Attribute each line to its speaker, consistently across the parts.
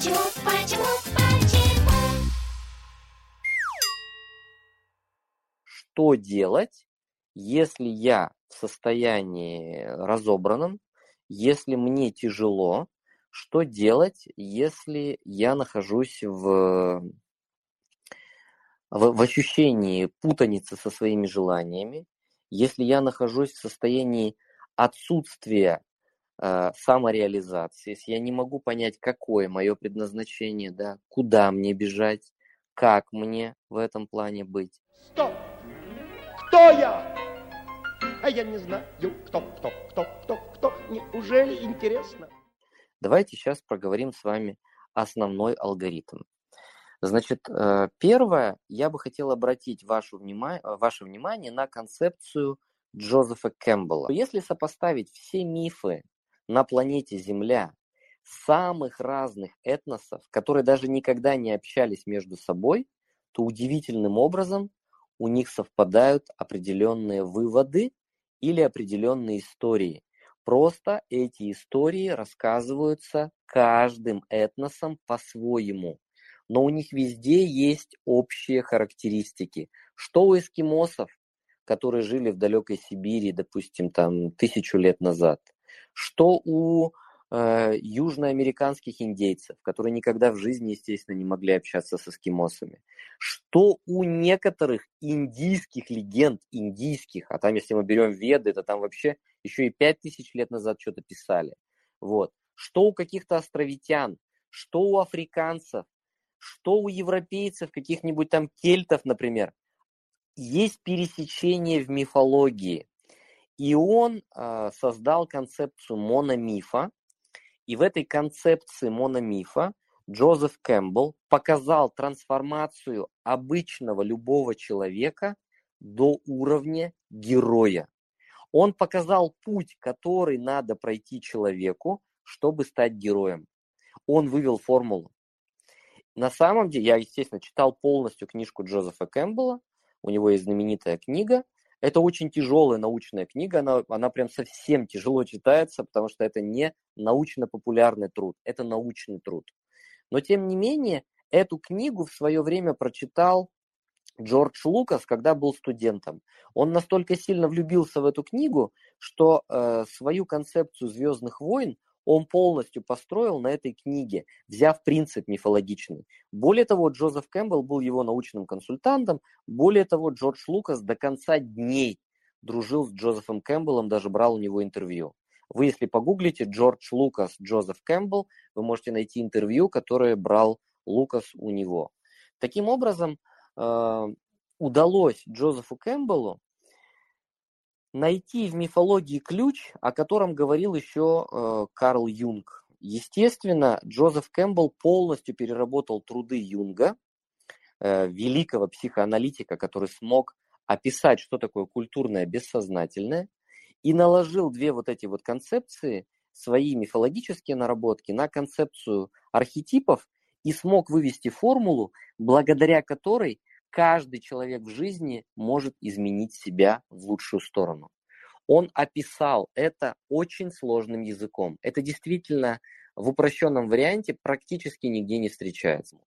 Speaker 1: Почему, почему, почему?
Speaker 2: Что делать, если я в состоянии разобранном, если мне тяжело, что делать, если я нахожусь в, в, в ощущении путаницы со своими желаниями, если я нахожусь в состоянии отсутствия самореализации, если я не могу понять, какое мое предназначение, да, куда мне бежать, как мне в этом плане быть.
Speaker 3: Стоп! Кто я? А я не знаю, кто, кто, кто, кто, кто. Неужели интересно?
Speaker 2: Давайте сейчас проговорим с вами основной алгоритм. Значит, э, первое, я бы хотел обратить ваше внимание, ваше внимание на концепцию Джозефа Кэмпбелла. Если сопоставить все мифы на планете Земля самых разных этносов, которые даже никогда не общались между собой, то удивительным образом у них совпадают определенные выводы или определенные истории. Просто эти истории рассказываются каждым этносом по-своему. Но у них везде есть общие характеристики. Что у эскимосов, которые жили в далекой Сибири, допустим, там тысячу лет назад, что у э, южноамериканских индейцев, которые никогда в жизни, естественно, не могли общаться с эскимосами, что у некоторых индийских легенд, индийских, а там, если мы берем Веды, это там вообще еще и пять тысяч лет назад что-то писали, вот, что у каких-то островитян, что у африканцев, что у европейцев, каких-нибудь там кельтов, например, есть пересечение в мифологии. И он э, создал концепцию мономифа. И в этой концепции мономифа Джозеф Кэмпбелл показал трансформацию обычного любого человека до уровня героя. Он показал путь, который надо пройти человеку, чтобы стать героем. Он вывел формулу. На самом деле, я, естественно, читал полностью книжку Джозефа Кэмпбелла. У него есть знаменитая книга. Это очень тяжелая научная книга, она, она прям совсем тяжело читается, потому что это не научно-популярный труд, это научный труд. Но тем не менее, эту книгу в свое время прочитал Джордж Лукас, когда был студентом. Он настолько сильно влюбился в эту книгу, что э, свою концепцию Звездных войн он полностью построил на этой книге, взяв принцип мифологичный. Более того, Джозеф Кэмпбелл был его научным консультантом. Более того, Джордж Лукас до конца дней дружил с Джозефом Кэмпбеллом, даже брал у него интервью. Вы, если погуглите Джордж Лукас, Джозеф Кэмпбелл, вы можете найти интервью, которое брал Лукас у него. Таким образом, э, удалось Джозефу Кэмпбеллу найти в мифологии ключ, о котором говорил еще э, Карл Юнг. Естественно, Джозеф Кэмпбелл полностью переработал труды Юнга, э, великого психоаналитика, который смог описать, что такое культурное бессознательное, и наложил две вот эти вот концепции, свои мифологические наработки, на концепцию архетипов и смог вывести формулу, благодаря которой каждый человек в жизни может изменить себя в лучшую сторону. Он описал это очень сложным языком. Это действительно в упрощенном варианте практически нигде не встречается.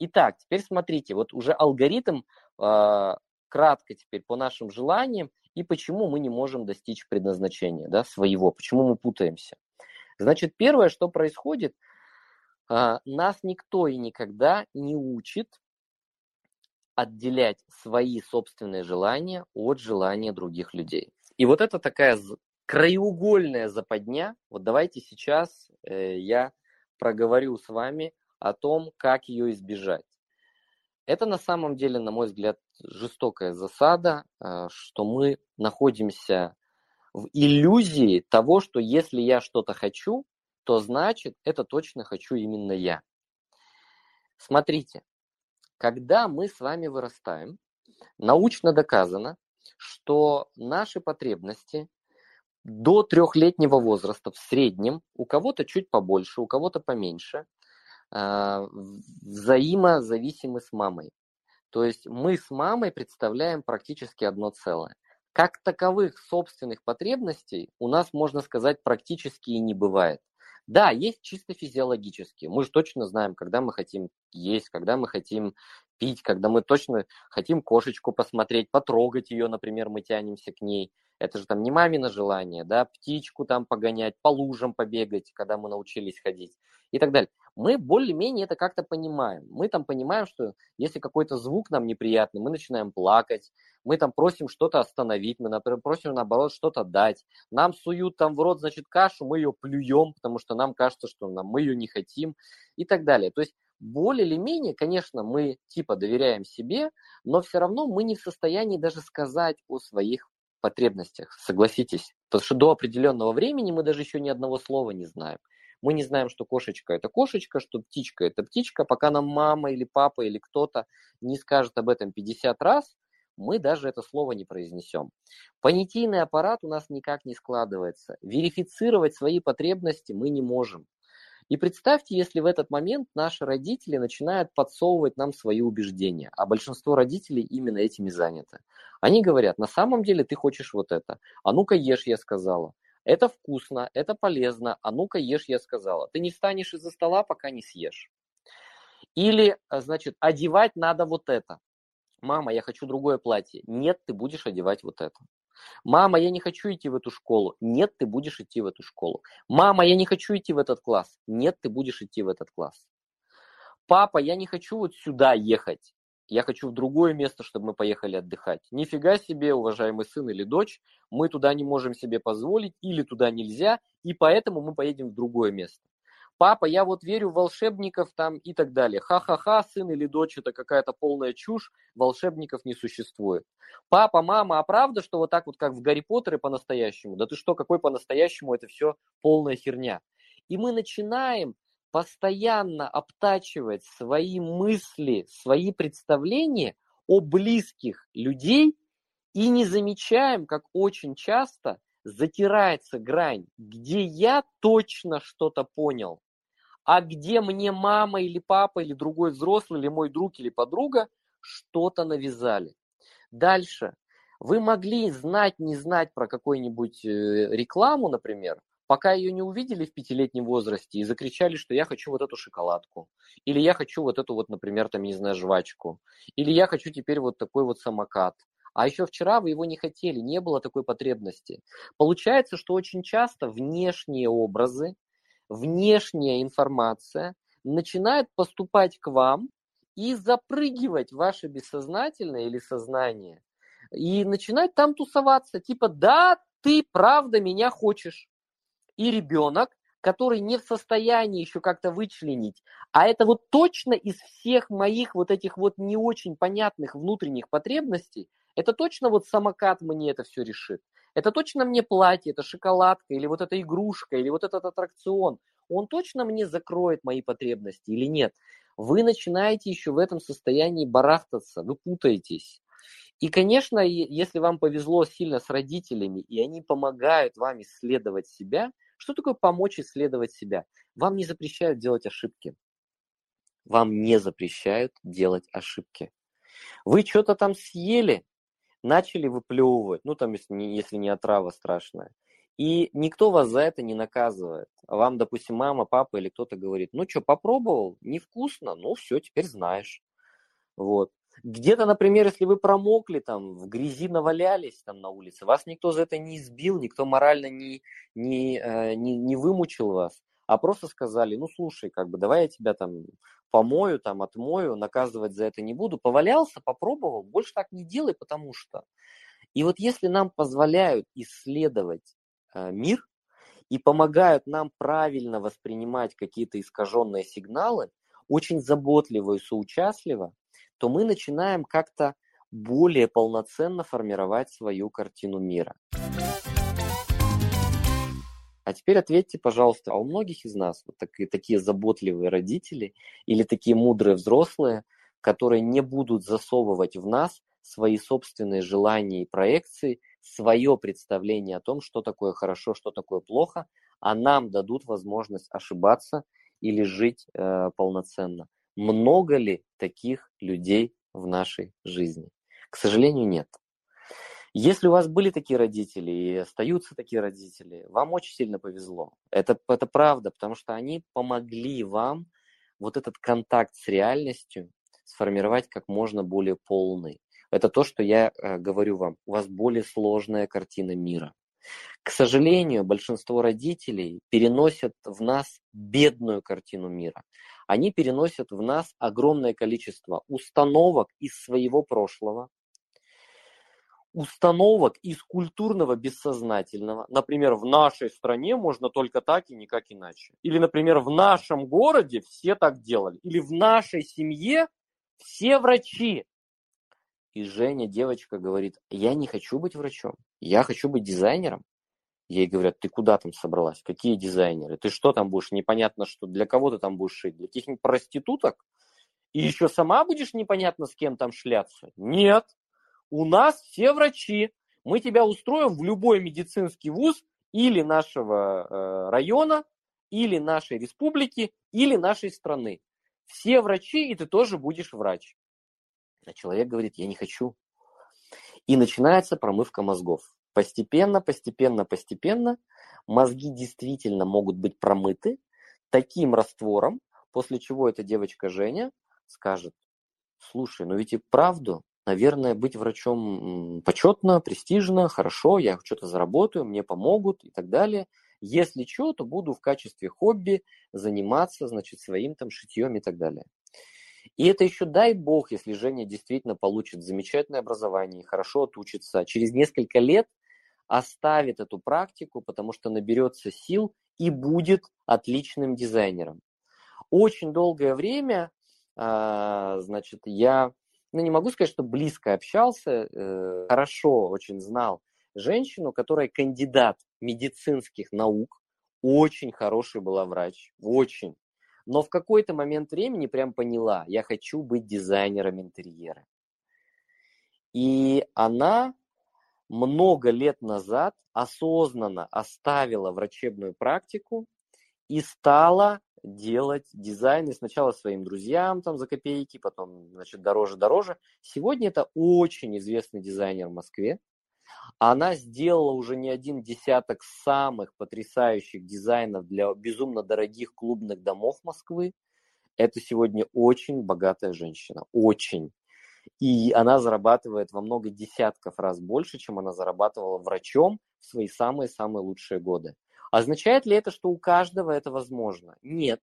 Speaker 2: Итак, теперь смотрите, вот уже алгоритм э, кратко теперь по нашим желаниям и почему мы не можем достичь предназначения да, своего, почему мы путаемся. Значит, первое, что происходит – нас никто и никогда не учит отделять свои собственные желания от желания других людей. И вот это такая краеугольная западня. Вот давайте сейчас э, я проговорю с вами о том, как ее избежать. Это на самом деле, на мой взгляд, жестокая засада, э, что мы находимся в иллюзии того, что если я что-то хочу, то значит, это точно хочу именно я. Смотрите, когда мы с вами вырастаем, научно доказано, что наши потребности до трехлетнего возраста в среднем, у кого-то чуть побольше, у кого-то поменьше, а, взаимозависимы с мамой. То есть мы с мамой представляем практически одно целое. Как таковых собственных потребностей у нас, можно сказать, практически и не бывает. Да, есть чисто физиологически. Мы же точно знаем, когда мы хотим есть, когда мы хотим пить, когда мы точно хотим кошечку посмотреть, потрогать ее, например, мы тянемся к ней. Это же там не мамино желание, да, птичку там погонять, по лужам побегать, когда мы научились ходить и так далее. Мы более-менее это как-то понимаем. Мы там понимаем, что если какой-то звук нам неприятный, мы начинаем плакать, мы там просим что-то остановить, мы, например, просим, наоборот, что-то дать. Нам суют там в рот, значит, кашу, мы ее плюем, потому что нам кажется, что нам, мы ее не хотим и так далее. То есть более или менее, конечно, мы типа доверяем себе, но все равно мы не в состоянии даже сказать о своих потребностях, согласитесь. Потому что до определенного времени мы даже еще ни одного слова не знаем. Мы не знаем, что кошечка это кошечка, что птичка это птичка, пока нам мама или папа или кто-то не скажет об этом 50 раз, мы даже это слово не произнесем. Понятийный аппарат у нас никак не складывается. Верифицировать свои потребности мы не можем. И представьте, если в этот момент наши родители начинают подсовывать нам свои убеждения, а большинство родителей именно этими заняты. Они говорят, на самом деле ты хочешь вот это, а ну-ка ешь, я сказала. Это вкусно, это полезно, а ну-ка ешь, я сказала. Ты не встанешь из-за стола, пока не съешь. Или, э, значит, одевать надо вот это. Мама, я хочу другое платье. Нет, ты будешь одевать вот это. Мама, я не хочу идти в эту школу. Нет, ты будешь идти в эту школу. Мама, я не хочу идти в этот класс. Нет, ты будешь идти в этот класс. Папа, я не хочу вот сюда ехать. Я хочу в другое место, чтобы мы поехали отдыхать. Нифига себе, уважаемый сын или дочь, мы туда не можем себе позволить или туда нельзя, и поэтому мы поедем в другое место папа, я вот верю в волшебников там и так далее. Ха-ха-ха, сын или дочь, это какая-то полная чушь, волшебников не существует. Папа, мама, а правда, что вот так вот, как в Гарри Поттере по-настоящему? Да ты что, какой по-настоящему, это все полная херня. И мы начинаем постоянно обтачивать свои мысли, свои представления о близких людей и не замечаем, как очень часто затирается грань, где я точно что-то понял, а где мне мама или папа или другой взрослый, или мой друг или подруга что-то навязали. Дальше. Вы могли знать, не знать про какую-нибудь э, рекламу, например, пока ее не увидели в пятилетнем возрасте и закричали, что я хочу вот эту шоколадку, или я хочу вот эту вот, например, там, не знаю, жвачку, или я хочу теперь вот такой вот самокат. А еще вчера вы его не хотели, не было такой потребности. Получается, что очень часто внешние образы, внешняя информация начинает поступать к вам и запрыгивать ваше бессознательное или сознание. И начинать там тусоваться. Типа, да, ты правда меня хочешь. И ребенок, который не в состоянии еще как-то вычленить, а это вот точно из всех моих вот этих вот не очень понятных внутренних потребностей, это точно вот самокат мне это все решит это точно мне платье, это шоколадка, или вот эта игрушка, или вот этот аттракцион, он точно мне закроет мои потребности или нет? Вы начинаете еще в этом состоянии барахтаться, вы путаетесь. И, конечно, если вам повезло сильно с родителями, и они помогают вам исследовать себя, что такое помочь исследовать себя? Вам не запрещают делать ошибки. Вам не запрещают делать ошибки. Вы что-то там съели, начали выплевывать, ну там, если не, если не отрава страшная, и никто вас за это не наказывает. Вам, допустим, мама, папа или кто-то говорит, ну что, попробовал, невкусно, ну все, теперь знаешь. Вот. Где-то, например, если вы промокли, там, в грязи навалялись там на улице, вас никто за это не избил, никто морально не, не, э, не, не вымучил вас, а просто сказали, ну, слушай, как бы, давай я тебя там помою, там, отмою, наказывать за это не буду. Повалялся, попробовал, больше так не делай, потому что. И вот если нам позволяют исследовать э, мир и помогают нам правильно воспринимать какие-то искаженные сигналы, очень заботливо и соучастливо, то мы начинаем как-то более полноценно формировать свою картину мира. А теперь ответьте, пожалуйста, а у многих из нас вот такие, такие заботливые родители или такие мудрые взрослые, которые не будут засовывать в нас свои собственные желания и проекции, свое представление о том, что такое хорошо, что такое плохо, а нам дадут возможность ошибаться или жить э, полноценно. Много ли таких людей в нашей жизни? К сожалению, нет. Если у вас были такие родители и остаются такие родители, вам очень сильно повезло. Это, это правда, потому что они помогли вам вот этот контакт с реальностью сформировать как можно более полный. Это то, что я э, говорю вам. У вас более сложная картина мира. К сожалению, большинство родителей переносят в нас бедную картину мира. Они переносят в нас огромное количество установок из своего прошлого, установок из культурного бессознательного. Например, в нашей стране можно только так и никак иначе. Или, например, в нашем городе все так делали. Или в нашей семье все врачи. И Женя, девочка, говорит, я не хочу быть врачом, я хочу быть дизайнером. Ей говорят, ты куда там собралась? Какие дизайнеры? Ты что там будешь? Непонятно, что для кого ты там будешь шить? Для каких-нибудь проституток? И еще сама будешь непонятно с кем там шляться? Нет. У нас все врачи. Мы тебя устроим в любой медицинский вуз или нашего э, района, или нашей республики, или нашей страны. Все врачи, и ты тоже будешь врач. А человек говорит, я не хочу. И начинается промывка мозгов. Постепенно, постепенно, постепенно мозги действительно могут быть промыты таким раствором, после чего эта девочка Женя скажет, слушай, ну ведь и правду, наверное, быть врачом почетно, престижно, хорошо, я что-то заработаю, мне помогут и так далее. Если что, то буду в качестве хобби заниматься, значит, своим там шитьем и так далее. И это еще дай бог, если Женя действительно получит замечательное образование, хорошо отучится, через несколько лет оставит эту практику, потому что наберется сил и будет отличным дизайнером. Очень долгое время, а, значит, я, ну не могу сказать, что близко общался, э, хорошо очень знал женщину, которая кандидат медицинских наук, очень хороший была врач, очень. Но в какой-то момент времени прям поняла, я хочу быть дизайнером интерьера. И она много лет назад осознанно оставила врачебную практику и стала делать дизайны сначала своим друзьям там за копейки, потом, значит, дороже-дороже. Сегодня это очень известный дизайнер в Москве. Она сделала уже не один десяток самых потрясающих дизайнов для безумно дорогих клубных домов Москвы. Это сегодня очень богатая женщина, очень. И она зарабатывает во много десятков раз больше, чем она зарабатывала врачом в свои самые-самые лучшие годы. Означает ли это, что у каждого это возможно? Нет.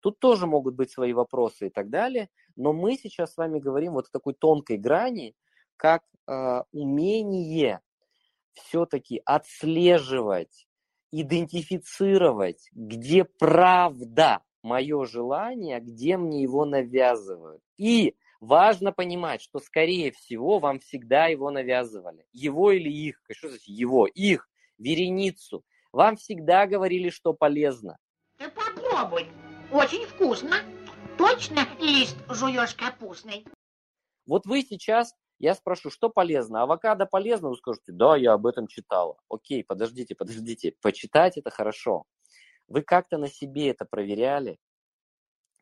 Speaker 2: Тут тоже могут быть свои вопросы и так далее, но мы сейчас с вами говорим вот о такой тонкой грани, как э, умение все-таки отслеживать, идентифицировать, где правда мое желание, где мне его навязывают. И важно понимать, что, скорее всего, вам всегда его навязывали. Его или их, что значит его, их, вереницу. Вам всегда говорили, что полезно.
Speaker 1: Ты попробуй. Очень вкусно. Точно лист жуешь капустный?
Speaker 2: Вот вы сейчас я спрошу, что полезно? Авокадо полезно? Вы скажете, да, я об этом читала. Окей, подождите, подождите. Почитать это хорошо. Вы как-то на себе это проверяли?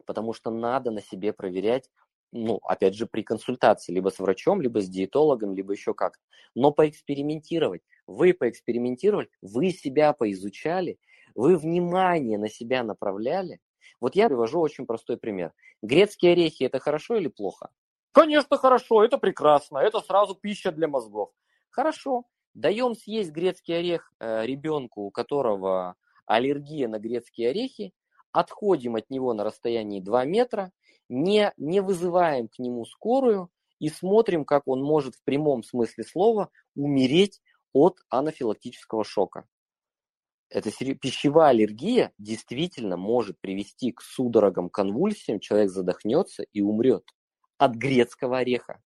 Speaker 2: Потому что надо на себе проверять, ну, опять же, при консультации, либо с врачом, либо с диетологом, либо еще как-то. Но поэкспериментировать. Вы поэкспериментировали, вы себя поизучали, вы внимание на себя направляли. Вот я привожу очень простой пример. Грецкие орехи – это хорошо или плохо? Конечно, хорошо, это прекрасно, это сразу пища для мозгов. Хорошо, даем съесть грецкий орех э, ребенку, у которого аллергия на грецкие орехи, отходим от него на расстоянии 2 метра, не, не вызываем к нему скорую и смотрим, как он может в прямом смысле слова умереть от анафилактического шока. Эта пищевая аллергия действительно может привести к судорогам, конвульсиям, человек задохнется и умрет от грецкого ореха.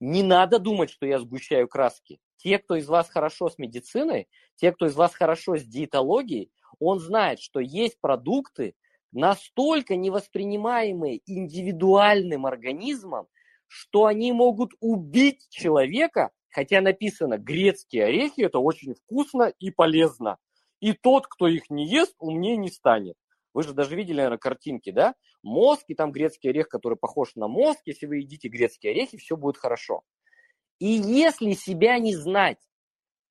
Speaker 2: Не надо думать, что я сгущаю краски. Те, кто из вас хорошо с медициной, те, кто из вас хорошо с диетологией, он знает, что есть продукты, настолько невоспринимаемые индивидуальным организмом, что они могут убить человека, хотя написано грецкие орехи, это очень вкусно и полезно. И тот, кто их не ест, умнее не станет. Вы же даже видели, наверное, картинки, да? Мозг и там грецкий орех, который похож на мозг. Если вы едите грецкие орехи, все будет хорошо. И если себя не знать,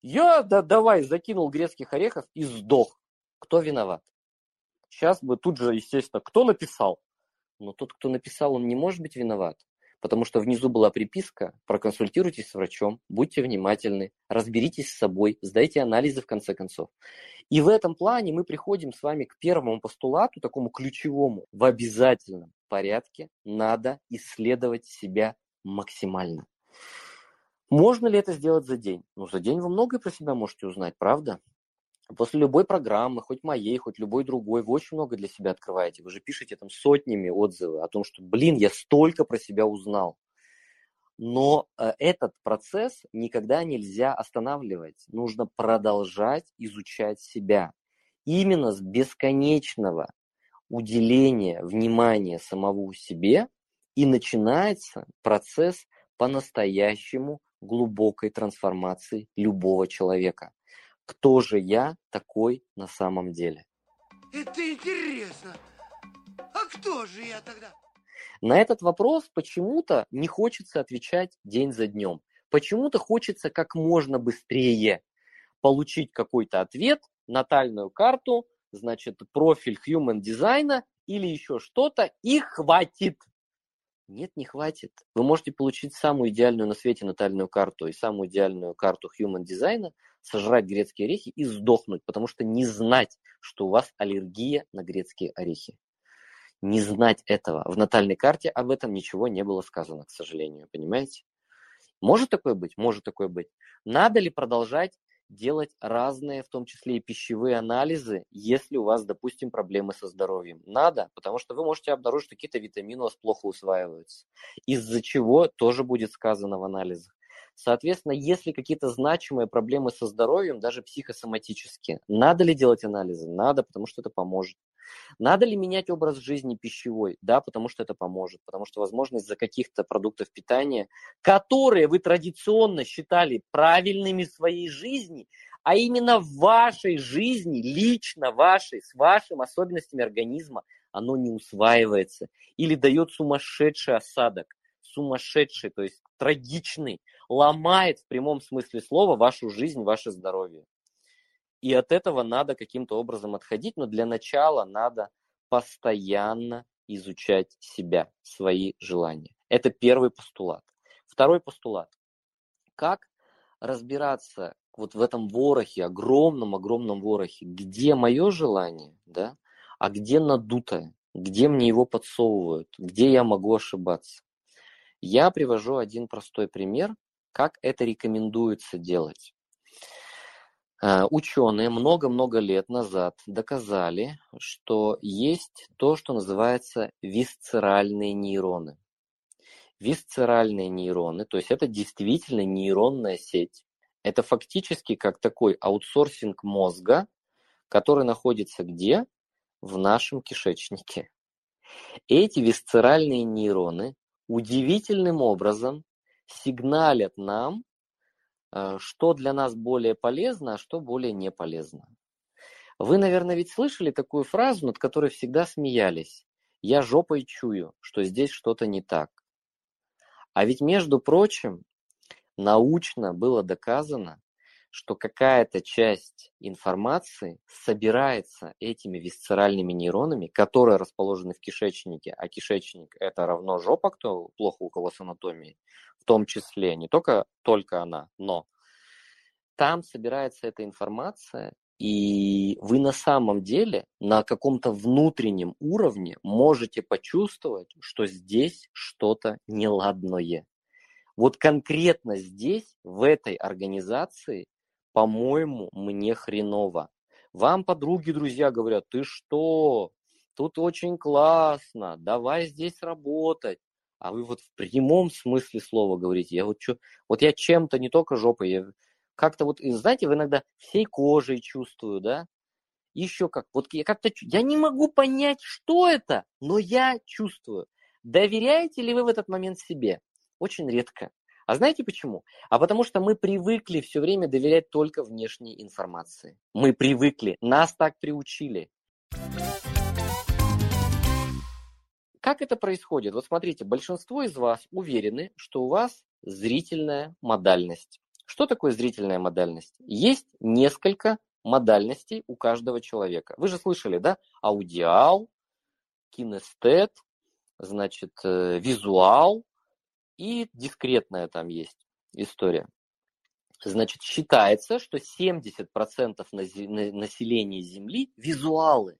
Speaker 2: я, да давай, закинул грецких орехов и сдох. Кто виноват? Сейчас бы тут же, естественно, кто написал? Но тот, кто написал, он не может быть виноват. Потому что внизу была приписка, проконсультируйтесь с врачом, будьте внимательны, разберитесь с собой, сдайте анализы в конце концов. И в этом плане мы приходим с вами к первому постулату, такому ключевому. В обязательном порядке надо исследовать себя максимально. Можно ли это сделать за день? Ну, за день вы многое про себя можете узнать, правда? После любой программы, хоть моей, хоть любой другой, вы очень много для себя открываете. Вы же пишете там сотнями отзывы о том, что, блин, я столько про себя узнал. Но э, этот процесс никогда нельзя останавливать. Нужно продолжать изучать себя. Именно с бесконечного уделения внимания самому себе и начинается процесс по-настоящему глубокой трансформации любого человека. Кто же я такой на самом деле?
Speaker 4: Это интересно. А кто же я тогда?
Speaker 2: На этот вопрос почему-то не хочется отвечать день за днем. Почему-то хочется как можно быстрее получить какой-то ответ, натальную карту, значит, профиль human дизайна или еще что-то, и хватит. Нет, не хватит. Вы можете получить самую идеальную на свете натальную карту и самую идеальную карту Human дизайна, сожрать грецкие орехи и сдохнуть, потому что не знать, что у вас аллергия на грецкие орехи. Не знать этого. В натальной карте об этом ничего не было сказано, к сожалению, понимаете? Может такое быть? Может такое быть. Надо ли продолжать делать разные, в том числе и пищевые анализы, если у вас, допустим, проблемы со здоровьем. Надо, потому что вы можете обнаружить, что какие-то витамины у вас плохо усваиваются, из-за чего тоже будет сказано в анализах. Соответственно, если какие-то значимые проблемы со здоровьем, даже психосоматические, надо ли делать анализы? Надо, потому что это поможет. Надо ли менять образ жизни пищевой? Да, потому что это поможет. Потому что, возможно, из-за каких-то продуктов питания, которые вы традиционно считали правильными своей жизни, а именно в вашей жизни, лично вашей, с вашими особенностями организма, оно не усваивается или дает сумасшедший осадок, сумасшедший, то есть трагичный, ломает в прямом смысле слова вашу жизнь, ваше здоровье. И от этого надо каким-то образом отходить, но для начала надо постоянно изучать себя, свои желания. Это первый постулат. Второй постулат. Как разбираться вот в этом ворохе, огромном-огромном ворохе, где мое желание, да, а где надутое, где мне его подсовывают, где я могу ошибаться. Я привожу один простой пример, как это рекомендуется делать. Э, ученые много-много лет назад доказали, что есть то, что называется висцеральные нейроны. Висцеральные нейроны, то есть это действительно нейронная сеть. Это фактически как такой аутсорсинг мозга, который находится где? В нашем кишечнике. Эти висцеральные нейроны удивительным образом сигналят нам что для нас более полезно, а что более не полезно. Вы, наверное, ведь слышали такую фразу, над которой всегда смеялись. Я жопой чую, что здесь что-то не так. А ведь, между прочим, научно было доказано, что какая-то часть информации собирается этими висцеральными нейронами, которые расположены в кишечнике, а кишечник это равно жопа, кто плохо у кого с анатомией, в том числе, не только, только она, но там собирается эта информация, и вы на самом деле на каком-то внутреннем уровне можете почувствовать, что здесь что-то неладное. Вот конкретно здесь, в этой организации, по-моему, мне хреново. Вам подруги, друзья говорят, ты что, тут очень классно, давай здесь работать. А вы вот в прямом смысле слова говорите, я вот что, вот я чем-то не только жопой, я как-то вот, знаете, вы иногда всей кожей чувствую, да, еще как, вот я как-то, я не могу понять, что это, но я чувствую. Доверяете ли вы в этот момент себе? Очень редко. А знаете почему? А потому что мы привыкли все время доверять только внешней информации. Мы привыкли, нас так приучили. как это происходит? Вот смотрите, большинство из вас уверены, что у вас зрительная модальность. Что такое зрительная модальность? Есть несколько модальностей у каждого человека. Вы же слышали, да? Аудиал, кинестет, значит, э, визуал и дискретная там есть история. Значит, считается, что 70% населения Земли визуалы.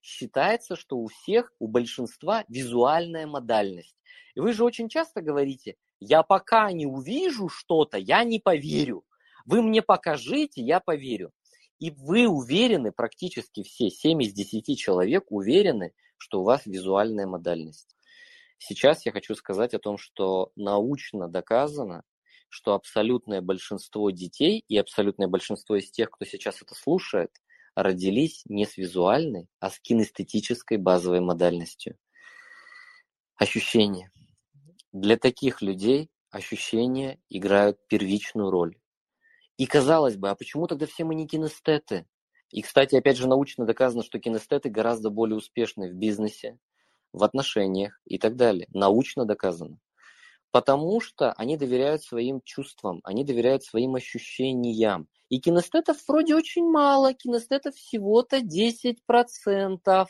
Speaker 2: Считается, что у всех, у большинства визуальная модальность. И вы же очень часто говорите, я пока не увижу что-то, я не поверю. Вы мне покажите, я поверю. И вы уверены, практически все, 7 из 10 человек уверены, что у вас визуальная модальность. Сейчас я хочу сказать о том, что научно доказано, что абсолютное большинство детей и абсолютное большинство из тех, кто сейчас это слушает, родились не с визуальной, а с кинестетической базовой модальностью. Ощущения. Для таких людей ощущения играют первичную роль. И казалось бы, а почему тогда все мы не кинестеты? И, кстати, опять же, научно доказано, что кинестеты гораздо более успешны в бизнесе, в отношениях и так далее. Научно доказано. Потому что они доверяют своим чувствам, они доверяют своим ощущениям. И кинестетов вроде очень мало, кинестетов всего-то 10%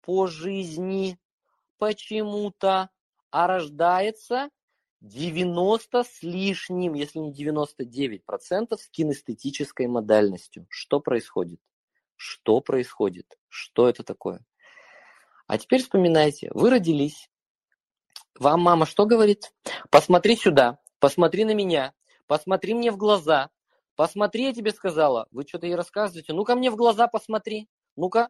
Speaker 2: по жизни почему-то, а рождается 90 с лишним, если не 99% с кинестетической модальностью. Что происходит? Что происходит? Что это такое? А теперь вспоминайте, вы родились, вам мама что говорит? Посмотри сюда, посмотри на меня, посмотри мне в глаза, посмотри, я тебе сказала. Вы что-то ей рассказываете? Ну-ка мне в глаза посмотри. Ну-ка.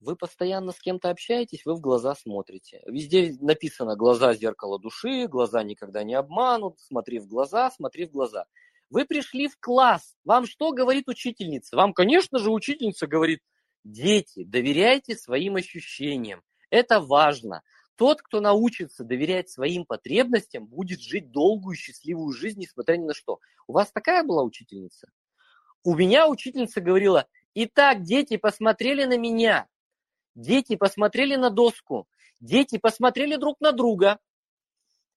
Speaker 2: Вы постоянно с кем-то общаетесь, вы в глаза смотрите. Везде написано «глаза – зеркало души», «глаза никогда не обманут», «смотри в глаза», «смотри в глаза». Вы пришли в класс. Вам что говорит учительница? Вам, конечно же, учительница говорит, дети, доверяйте своим ощущениям. Это важно. Тот, кто научится доверять своим потребностям, будет жить долгую счастливую жизнь, несмотря ни на что. У вас такая была учительница? У меня учительница говорила, итак, дети посмотрели на меня, дети посмотрели на доску, дети посмотрели друг на друга.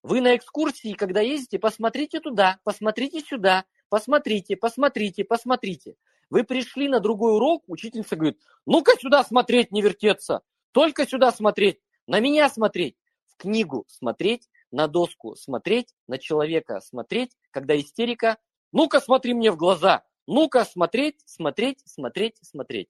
Speaker 2: Вы на экскурсии, когда ездите, посмотрите туда, посмотрите сюда, посмотрите, посмотрите, посмотрите. Вы пришли на другой урок, учительница говорит, ну-ка сюда смотреть, не вертеться, только сюда смотреть. На меня смотреть, в книгу смотреть, на доску смотреть, на человека смотреть, когда истерика. Ну-ка смотри мне в глаза, ну-ка смотреть, смотреть, смотреть, смотреть.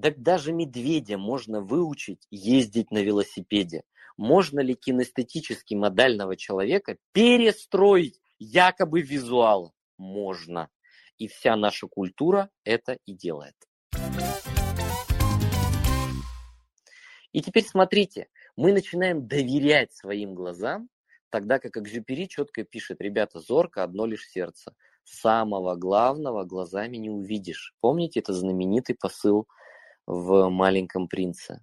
Speaker 2: Так даже медведя можно выучить ездить на велосипеде. Можно ли кинестетически модального человека перестроить якобы визуал? Можно. И вся наша культура это и делает. И теперь смотрите, мы начинаем доверять своим глазам, тогда как Экзюпери четко пишет, ребята, зорко одно лишь сердце. Самого главного глазами не увидишь. Помните, это знаменитый посыл в «Маленьком принце».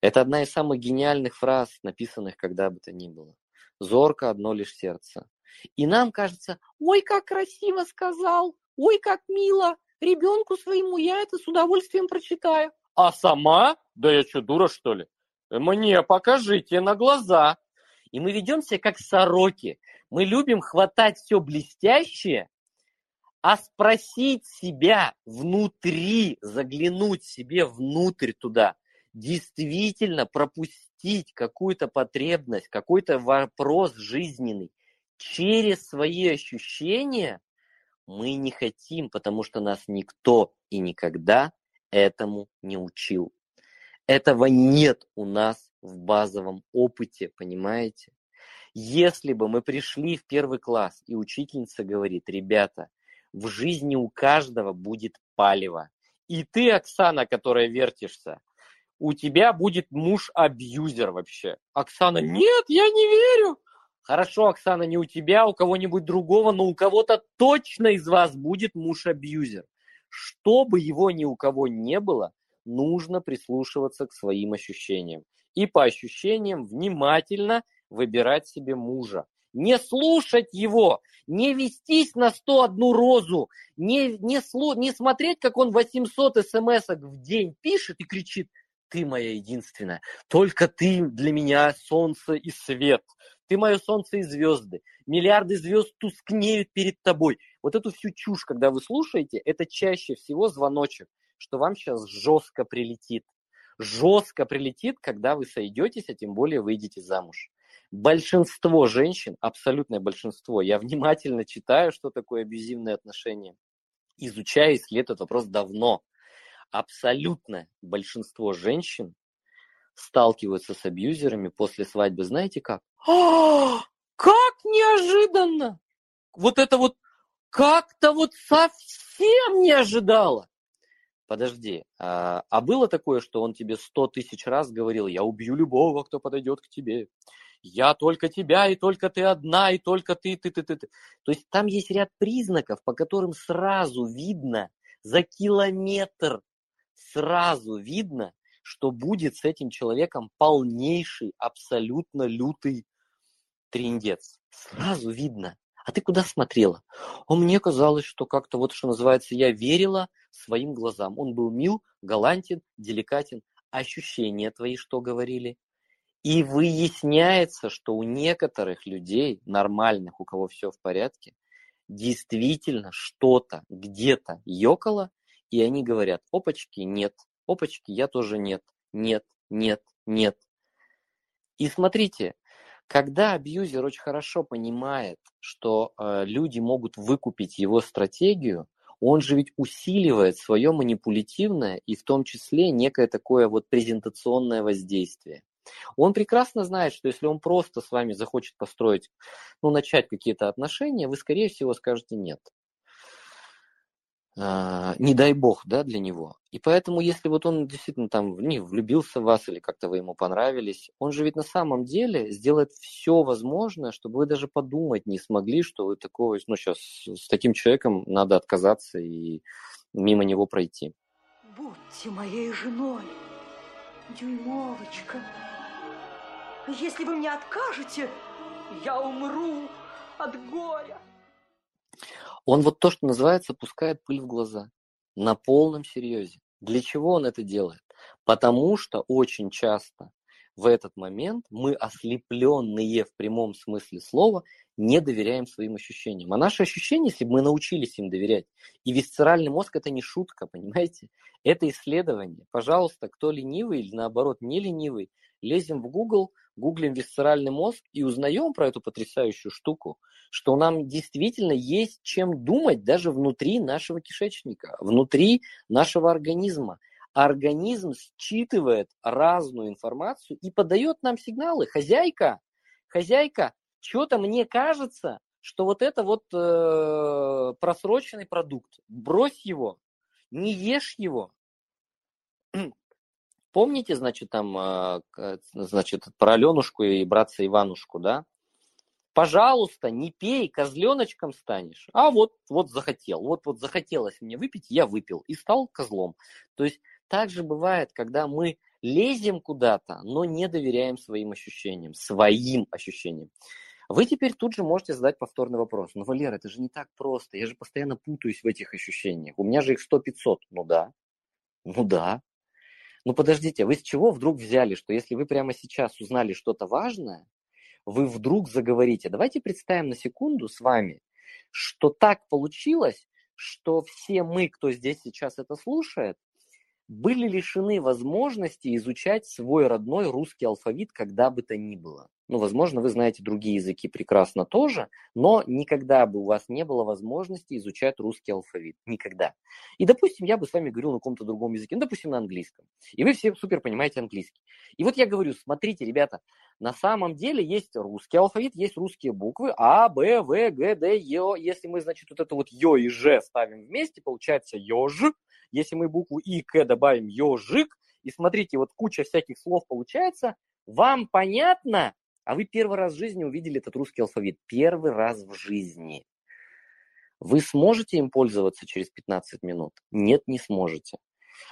Speaker 2: Это одна из самых гениальных фраз, написанных когда бы то ни было. Зорко одно лишь сердце. И нам кажется, ой, как красиво сказал, ой, как мило, ребенку своему я это с удовольствием прочитаю. А сама? Да я что, дура, что ли? Мне покажите на глаза. И мы ведем себя как сороки. Мы любим хватать все блестящее, а спросить себя внутри, заглянуть себе внутрь туда, действительно пропустить какую-то потребность, какой-то вопрос жизненный через свои ощущения мы не хотим, потому что нас никто и никогда этому не учил. Этого нет у нас в базовом опыте, понимаете? Если бы мы пришли в первый класс, и учительница говорит, ребята, в жизни у каждого будет палево. И ты, Оксана, которая вертишься, у тебя будет муж-абьюзер вообще. Оксана, нет, я не верю. Хорошо, Оксана, не у тебя, а у кого-нибудь другого, но у кого-то точно из вас будет муж-абьюзер. Чтобы его ни у кого не было, нужно прислушиваться к своим ощущениям. И по ощущениям внимательно выбирать себе мужа. Не слушать его, не вестись на 101 розу, не, не, слу, не смотреть, как он 800 смс в день пишет и кричит, ты моя единственная. Только ты для меня солнце и свет. Ты мое солнце и звезды. Миллиарды звезд тускнеют перед тобой. Вот эту всю чушь, когда вы слушаете, это чаще всего звоночек, что вам сейчас жестко прилетит. Жестко прилетит, когда вы сойдетесь, а тем более выйдете замуж. Большинство женщин, абсолютное большинство, я внимательно читаю, что такое абьюзивные отношения, изучаю, исследую этот вопрос давно. Абсолютное большинство женщин сталкиваются с абьюзерами после свадьбы, знаете как? А, как неожиданно! Вот это вот как-то вот совсем не ожидала. Подожди, а, а было такое, что он тебе сто тысяч раз говорил, я убью любого, кто подойдет к тебе, я только тебя, и только ты одна, и только ты, ты, ты, ты, ты. То есть там есть ряд признаков, по которым сразу видно, за километр сразу видно, что будет с этим человеком полнейший, абсолютно лютый триндец. Сразу видно. А ты куда смотрела? А мне казалось, что как-то вот что называется, я верила своим глазам. Он был мил, галантен, деликатен. Ощущения твои что говорили? И выясняется, что у некоторых людей, нормальных, у кого все в порядке, действительно что-то где-то ёкало, и они говорят, опачки, нет, опачки, я тоже нет, нет, нет, нет. И смотрите, когда абьюзер очень хорошо понимает, что э, люди могут выкупить его стратегию, он же ведь усиливает свое манипулятивное и в том числе некое такое вот презентационное воздействие. Он прекрасно знает, что если он просто с вами захочет построить, ну, начать какие-то отношения, вы, скорее всего, скажете нет. А, не дай бог, да, для него. И поэтому, если вот он действительно там не влюбился в вас или как-то вы ему понравились, он же ведь на самом деле сделает все возможное, чтобы вы даже подумать не смогли, что вы такого, ну, сейчас с таким человеком надо отказаться и мимо него пройти.
Speaker 5: Будьте моей женой, дюймовочка. Если вы мне откажете, я умру от горя.
Speaker 2: Он вот то, что называется, пускает пыль в глаза. На полном серьезе. Для чего он это делает? Потому что очень часто в этот момент мы, ослепленные в прямом смысле слова, не доверяем своим ощущениям. А наши ощущения, если бы мы научились им доверять, и висцеральный мозг это не шутка, понимаете? Это исследование. Пожалуйста, кто ленивый или наоборот не ленивый, лезем в Google, гуглим висцеральный мозг и узнаем про эту потрясающую штуку, что нам действительно есть чем думать даже внутри нашего кишечника, внутри нашего организма. Организм считывает разную информацию и подает нам сигналы. Хозяйка, хозяйка, что-то мне кажется, что вот это вот э, просроченный продукт. Брось его, не ешь его. Помните, значит, там, а, значит, про Аленушку и братца Иванушку, да? Пожалуйста, не пей, козленочком станешь. А вот, вот захотел, вот, вот захотелось мне выпить, я выпил и стал козлом. То есть так же бывает, когда мы лезем куда-то, но не доверяем своим ощущениям, своим ощущениям. Вы теперь тут же можете задать повторный вопрос. Ну, Валера, это же не так просто. Я же постоянно путаюсь в этих ощущениях. У меня же их 100-500. Ну да. Ну да. Ну подождите, вы с чего вдруг взяли, что если вы прямо сейчас узнали что-то важное, вы вдруг заговорите? Давайте представим на секунду с вами, что так получилось, что все мы, кто здесь сейчас это слушает, были лишены возможности изучать свой родной русский алфавит когда бы то ни было. Ну, возможно, вы знаете другие языки прекрасно тоже, но никогда бы у вас не было возможности изучать русский алфавит. Никогда. И, допустим, я бы с вами говорил на каком-то другом языке, ну, допустим, на английском. И вы все супер понимаете английский. И вот я говорю, смотрите, ребята, на самом деле есть русский алфавит, есть русские буквы А, Б, В, Г, Д, Е. Если мы, значит, вот это вот Ё и Ж ставим вместе, получается Ёж. Если мы букву И, К добавим Ёжик, и смотрите, вот куча всяких слов получается, вам понятно, а вы первый раз в жизни увидели этот русский алфавит. Первый раз в жизни. Вы сможете им пользоваться через 15 минут? Нет, не сможете.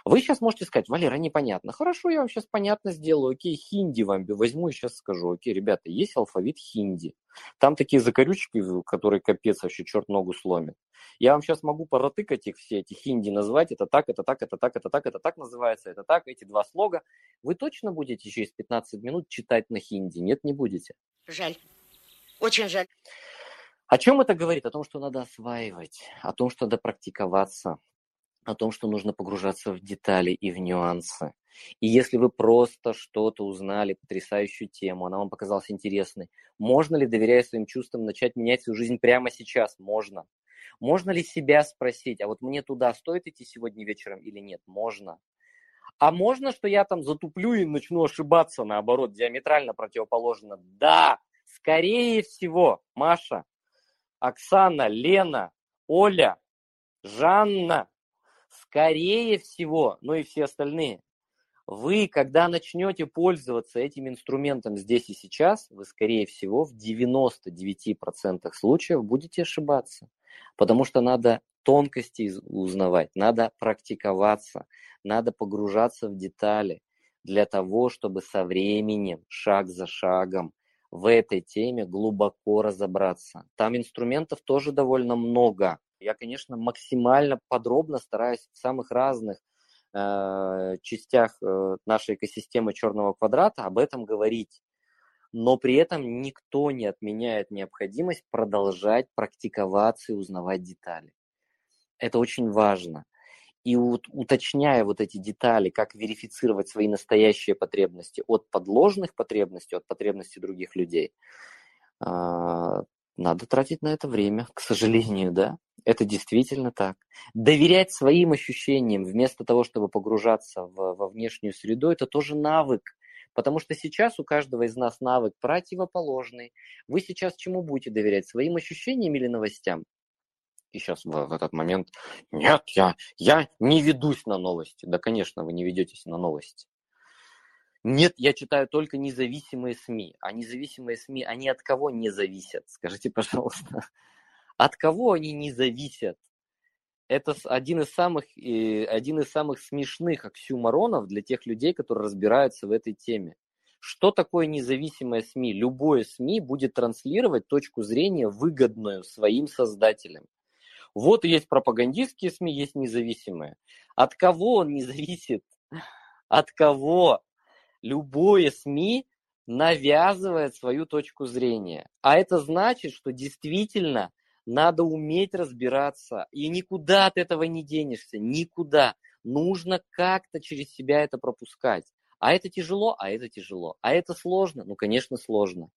Speaker 2: Вы сейчас можете сказать, Валера, непонятно. Хорошо, я вам сейчас понятно сделаю. Окей, хинди вам возьму и сейчас скажу. Окей, ребята, есть алфавит хинди. Там такие закорючки, которые капец вообще черт ногу сломит. Я вам сейчас могу поротыкать их все, эти хинди назвать, это так, это так, это так, это так, это так называется, это так, эти два слога. Вы точно будете через 15 минут читать на хинди? Нет, не будете.
Speaker 1: Жаль. Очень жаль.
Speaker 2: О чем это говорит? О том, что надо осваивать, о том, что надо практиковаться, о том, что нужно погружаться в детали и в нюансы. И если вы просто что-то узнали, потрясающую тему, она вам показалась интересной, можно ли, доверяя своим чувствам, начать менять свою жизнь прямо сейчас? Можно. Можно ли себя спросить, а вот мне туда стоит идти сегодня вечером или нет? Можно. А можно, что я там затуплю и начну ошибаться, наоборот, диаметрально противоположно? Да, скорее всего, Маша, Оксана, Лена, Оля, Жанна, скорее всего, ну и все остальные, вы, когда начнете пользоваться этим инструментом здесь и сейчас, вы, скорее всего, в 99% случаев будете ошибаться. Потому что надо тонкости узнавать, надо практиковаться, надо погружаться в детали для того, чтобы со временем, шаг за шагом, в этой теме глубоко разобраться. Там инструментов тоже довольно много. Я, конечно, максимально подробно стараюсь в самых разных Э, частях э, нашей экосистемы черного квадрата об этом говорить. Но при этом никто не отменяет необходимость продолжать практиковаться и узнавать детали. Это очень важно. И уточняя вот эти детали, как верифицировать свои настоящие потребности от подложных потребностей, от потребностей других людей, а, надо тратить на это время, к сожалению, да. Это действительно так. Доверять своим ощущениям вместо того, чтобы погружаться в, во внешнюю среду, это тоже навык. Потому что сейчас у каждого из нас навык противоположный. Вы сейчас чему будете доверять? Своим ощущениям или новостям? И сейчас в, в этот момент, нет, я, я не ведусь на новости. Да, конечно, вы не ведетесь на новости. Нет, я читаю только независимые СМИ. А независимые СМИ, они от кого не зависят? Скажите, пожалуйста. От кого они не зависят? Это один из самых, один из самых смешных оксюморонов для тех людей, которые разбираются в этой теме. Что такое независимое СМИ? Любое СМИ будет транслировать точку зрения выгодную своим создателям. Вот есть пропагандистские СМИ, есть независимые. От кого он не зависит? От кого? Любое СМИ навязывает свою точку зрения. А это значит, что действительно надо уметь разбираться, и никуда от этого не денешься, никуда. Нужно как-то через себя это пропускать. А это тяжело, а это тяжело. А это сложно? Ну, конечно, сложно.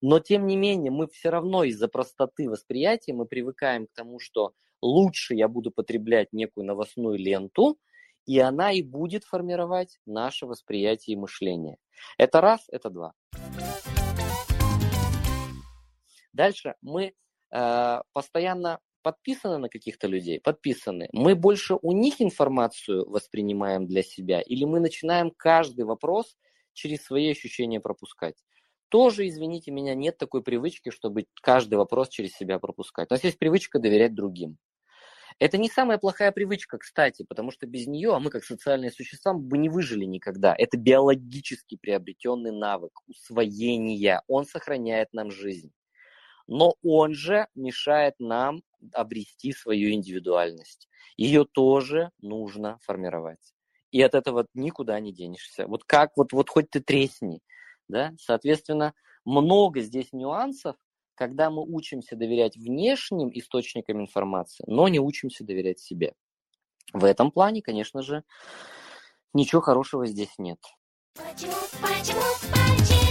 Speaker 2: Но, тем не менее, мы все равно из-за простоты восприятия мы привыкаем к тому, что лучше я буду потреблять некую новостную ленту, и она и будет формировать наше восприятие и мышление. Это раз, это два. Дальше мы Э, постоянно подписаны на каких-то людей, подписаны. Мы больше у них информацию воспринимаем для себя, или мы начинаем каждый вопрос через свои ощущения пропускать. Тоже, извините меня, нет такой привычки, чтобы каждый вопрос через себя пропускать. У нас есть привычка доверять другим. Это не самая плохая привычка, кстати, потому что без нее, а мы как социальные существа, бы не выжили никогда. Это биологически приобретенный навык усвоения. Он сохраняет нам жизнь но он же мешает нам обрести свою индивидуальность. Ее тоже нужно формировать. И от этого никуда не денешься. Вот как, вот, вот хоть ты тресни. Да? Соответственно, много здесь нюансов, когда мы учимся доверять внешним источникам информации, но не учимся доверять себе. В этом плане, конечно же, ничего хорошего здесь нет. Почему, почему, почему?